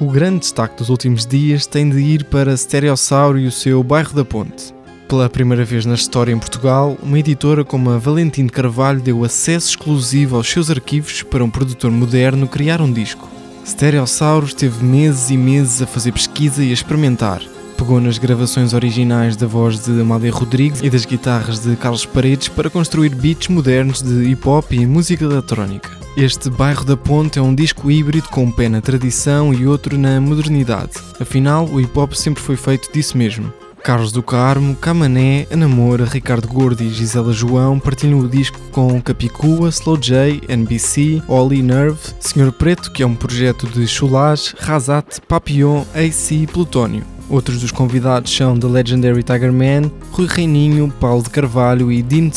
O grande destaque dos últimos dias tem de ir para Stereossauro e o seu Bairro da Ponte. Pela primeira vez na história em Portugal, uma editora como a Valentim Carvalho deu acesso exclusivo aos seus arquivos para um produtor moderno criar um disco. Stereossauro esteve meses e meses a fazer pesquisa e a experimentar. Pegou nas gravações originais da voz de Amália Rodrigues e das guitarras de Carlos Paredes para construir beats modernos de hip hop e música eletrónica. Este Bairro da Ponte é um disco híbrido com um pé na tradição e outro na modernidade. Afinal, o hip hop sempre foi feito disso mesmo. Carlos do Carmo, Camané, Anamora, Ricardo Gordo e Gisela João partilham o disco com Capicua, Slow J, NBC, Oli Nerve, Senhor Preto, que é um projeto de Chulage, Razat, Papillon, AC e Plutónio. Outros dos convidados são The Legendary Tiger Man, Rui Reininho, Paulo de Carvalho e Dino de